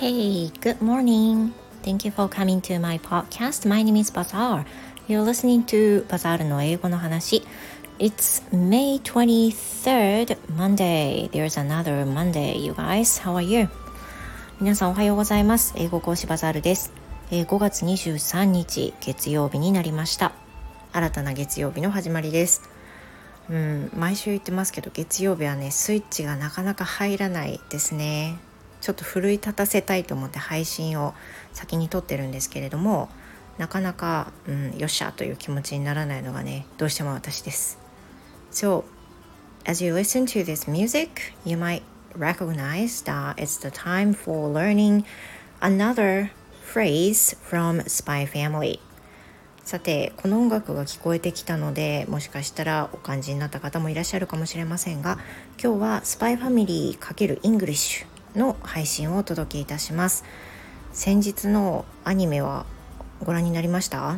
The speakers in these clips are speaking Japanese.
Hey, good morning. Thank you for coming to my podcast. My name is Bazaar. You're listening to Bazaar の英語の話。It's May 23rd, Monday. There's another Monday, you guys. How are you? 皆さんおはようございます。英語講師バザールです。え、5月23日月曜日になりました。新たな月曜日の始まりです。うん、毎週言ってますけど月曜日はねスイッチがなかなか入らないですね。ちょっと奮い立たせたいと思って配信を先に撮ってるんですけれどもなかなか、うん、よっしゃという気持ちにならないのがねどうしても私です。So, as you listen to this music, you might recognize that it's the time for learning another phrase from Spy Family. さてこの音楽が聞こえてきたのでもしかしたらお感じになった方もいらっしゃるかもしれませんが今日は SPY FAMILY×ENGLISH の配信をお届けいたします。先日のアニメはご覧になりました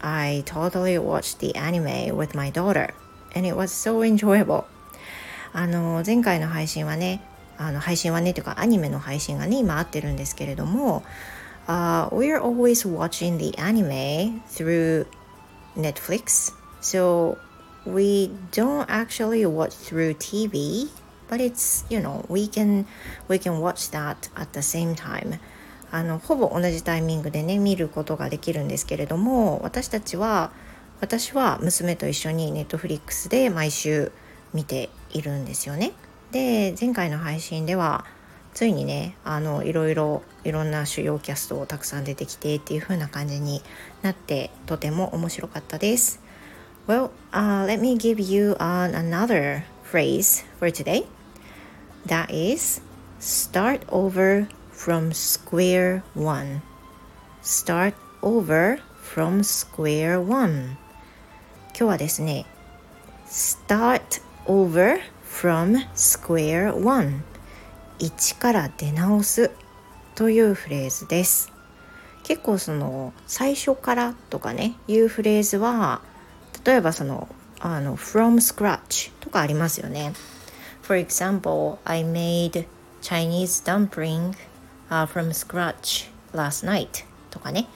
？I totally watched the anime with my daughter and it was so enjoyable. あの前回の配信はねあの配信はねというかアニメの配信がね今合ってるんですけれども、uh, We're always watching the anime through Netflix so we don't actually watch through TV but it's you know we can we can watch that at the same time あのほぼ同じタイミングでね見ることができるんですけれども私たちは私は娘と一緒にネットフリックスで毎週見ているんですよね。で前回の配信ではついにねあのいろいろいろんな主要キャストをたくさん出てきてっていう風な感じになってとても面白かったです。Well,、uh, let me give you an another phrase for today. That is, start over from square one. Start over from square one. 今日はですね、start over from square one. 1から出直すというフレーズです。結構その最初からとかねいうフレーズは例えばそのあの from scratch とかありますよね。For example, I made Chinese dumpling、uh, from scratch last night とかね、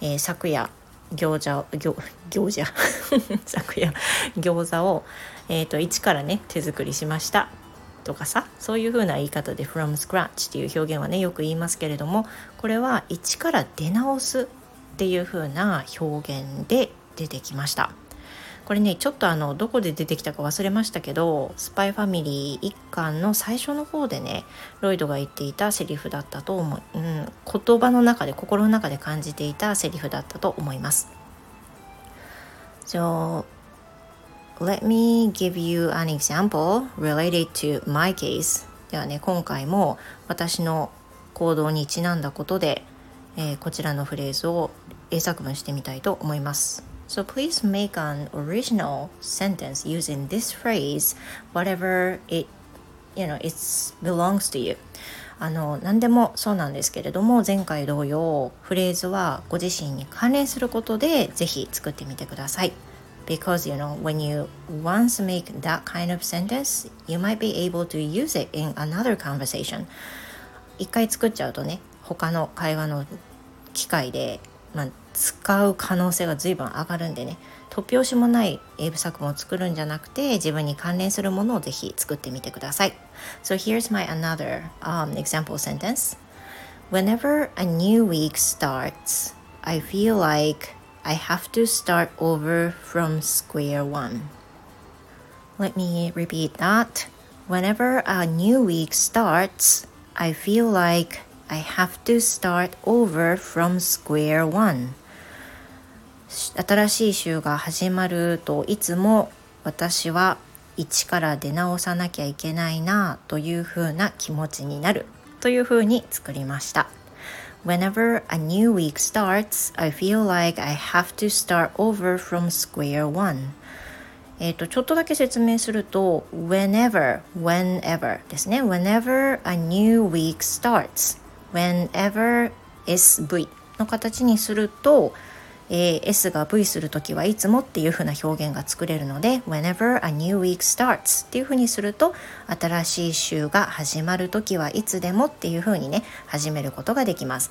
えー、昨夜餃子餃餃子 昨夜餃子を、えーと、一からね手作りしましたとかさそういう風な言い方で from scratch っていう表現はねよく言いますけれどもこれは一から出直すっていう風な表現で出てきましたこれねちょっとあのどこで出てきたか忘れましたけどスパイファミリー一巻の最初の方でねロイドが言っていたセリフだったと思う、うん、言葉の中で心の中で感じていたセリフだったと思います。So let me give you an example related to my case ではね今回も私の行動にちなんだことで、えー、こちらのフレーズを英作文してみたいと思います。So please make an original sentence using this phrase, whatever it, you know, it belongs to you. あの何でもそうなんですけれども前回同様フレーズはご自身に関連することでぜひ作ってみてください。Because you know when you once make that kind of sentence, you might be able to use it in another conversation. 一回作っちゃうとね他の会話の機会でまあ、使う可能性が随分上がるんでね突拍子もない英語作文を作るんじゃなくて自分に関連するものをぜひ作ってみてください。So here's my another、um, example sentence. Whenever a new week starts, I feel like I have to start over from square one. Let me repeat that. Whenever a new week starts, I feel like I have to start over from square one 新しい週が始まるといつも私は一から出直さなきゃいけないなというふうな気持ちになるというふうに作りました Whenever a new week starts, I feel like I have to start over from square one えっ、と、ちょっとだけ説明すると whenever, whenever ですね whenever a new week starts whenever SV の形にすると、 えー、S が V する時はいつもっていう風な表現が作れるので Whenever a new week starts っていう風にすると新しい週が始まる時はいつでもっていう風にね始めることができます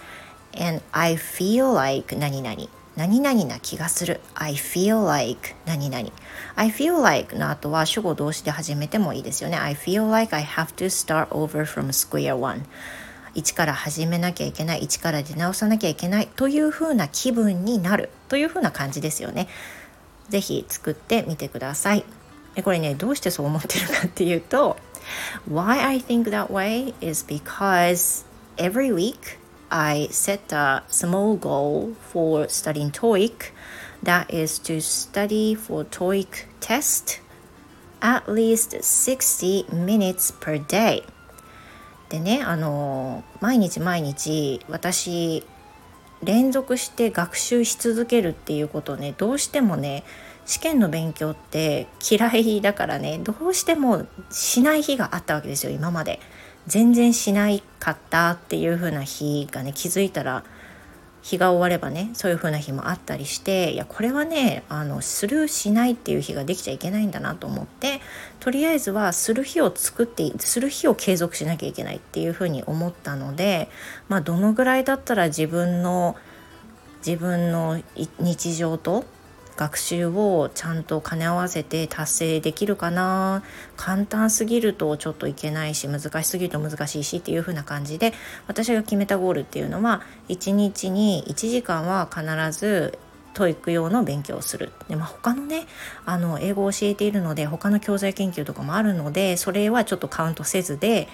And I feel like 何々何々な気がする I feel like 何々 I feel like の後は主語動詞で始めてもいいですよね I feel like I have to start over from square one 一から始めなきゃいけない一から出直さなきゃいけないというふうな気分になるというふうな感じですよね是非作ってみてくださいでこれねどうしてそう思ってるかっていうと Why I think that way is because every week I set a small goal for studying TOEIC that is to study for TOEIC test at least 60 minutes per day でねあの毎日毎日私連続して学習し続けるっていうことをねどうしてもね試験の勉強って嫌いだからねどうしてもしない日があったわけですよ今まで。全然しないかったっていう風な日がね気づいたら日が終わればねそういう風な日もあったりしていやこれはねあのスルーしないっていう日ができちゃいけないんだなと思ってとりあえずはする日を作ってする日を継続しなきゃいけないっていう風に思ったのでまあどのぐらいだったら自分の自分の日常と学習をちゃんと兼ね合わせて達成できるかな簡単すぎるとちょっといけないし難しすぎると難しいしっていう風な感じで私が決めたゴールっていうのは1日に1時間は必ず TOEIC 用の勉強をするで、まあ、他のねあの英語を教えているので他の教材研究とかもあるのでそれはちょっとカウントせずで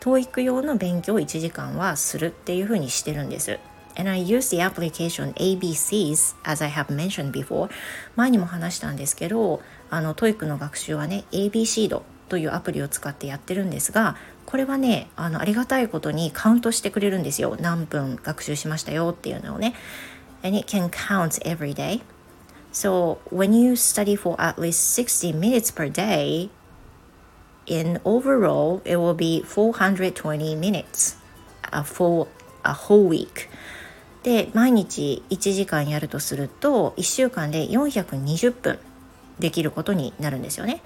TOEIC 用の勉強を1時間はするっていう風にしてるんです。And I use the application ABCs as I have mentioned before 前にも話したんですけどあの TOEIC の学習はね ABC ドというアプリを使ってやってるんですがこれはねあのありがたいことにカウントしてくれるんですよ何分学習しましたよっていうのをね and it can count every day so when you study for at least 60 minutes per day in overall it will be 420 minutes for a whole week で毎日1時間やるとすると1週間で420分できることになるんですよね。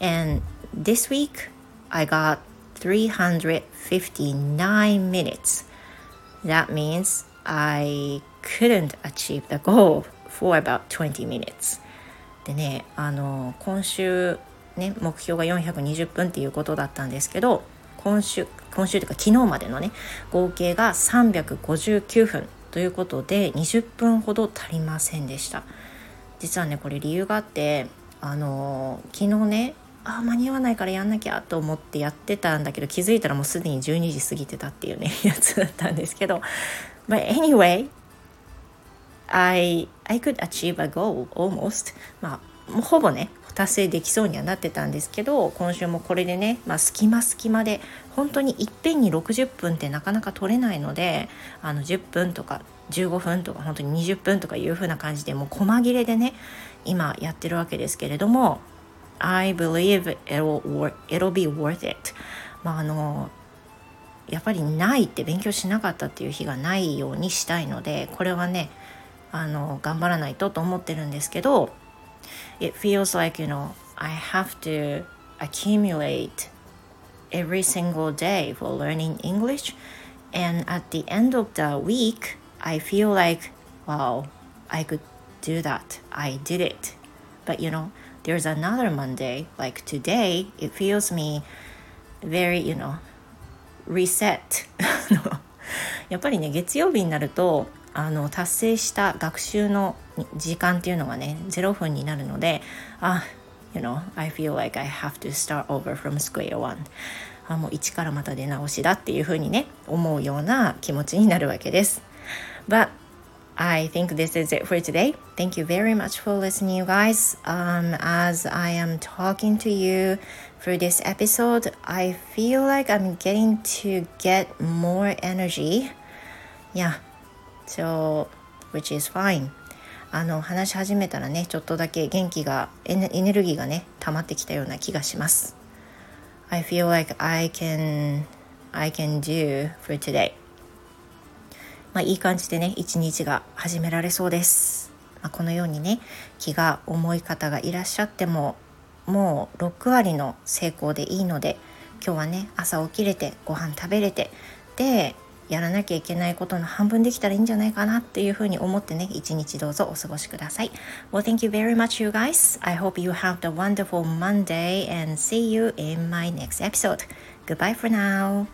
And this week I got 359 minutes. That means I couldn't achieve the goal for about 20 minutes. でね、あの今週ね目標が420分っていうことだったんですけど今週今週というか昨日までのね合計が359分ということで20分ほど足りませんでした。実はねこれ理由があってあの昨日ねあ間に合わないからやんなきゃと思ってやってたんだけど気づいたらもうすでに12時過ぎてたっていうね やつだったんですけど But anyway I, I could achieve a goal almost まあほぼね達成できそうにはなってたんですけど今週もこれでね、まあ、隙間隙間で本当にいっぺんに60分ってなかなか取れないのであの10分とか15分とか本当に20分とかいう風な感じでもう細切れでね今やってるわけですけれども I believe it'll, it'll be worth it. まああのやっぱりないって勉強しなかったっていう日がないようにしたいのでこれはねあの頑張らないとと思ってるんですけど it feels like you know I have to accumulate every single day for learning English. And at the end of the week I feel like wow I could do that. I did it. But you know there's another Monday like today it feels me very you know reset やっぱりね月曜日になるとあの達成した学習の時間っていうのがね0分になるのであ you know I feel like I have to start over from square one. あもう一からまた出直しだっていうふうにね思うような気持ちになるわけです。But I think this is it for today. Thank you very much for listening, you guys. Um, as I am talking to you for this episode, I feel like I'm getting to get more energy. Yeah, so which is fine あの話し始めたらねちょっとだけ元気がエネルギーがね溜まってきたような気がします I feel like I can I can do for today まあいい感じでね一日が始められそうです。まあ、このようにね気が重い方がいらっしゃってももう6割の成功でいいので今日はね朝起きれてご飯食べれてでやらなきゃいけないことの半分できたらいいんじゃないかなっていうふうに思ってね一日どうぞお過ごしください。Well thank you very much you guys. I hope you have a wonderful Monday and see you in my next episode. Goodbye for now.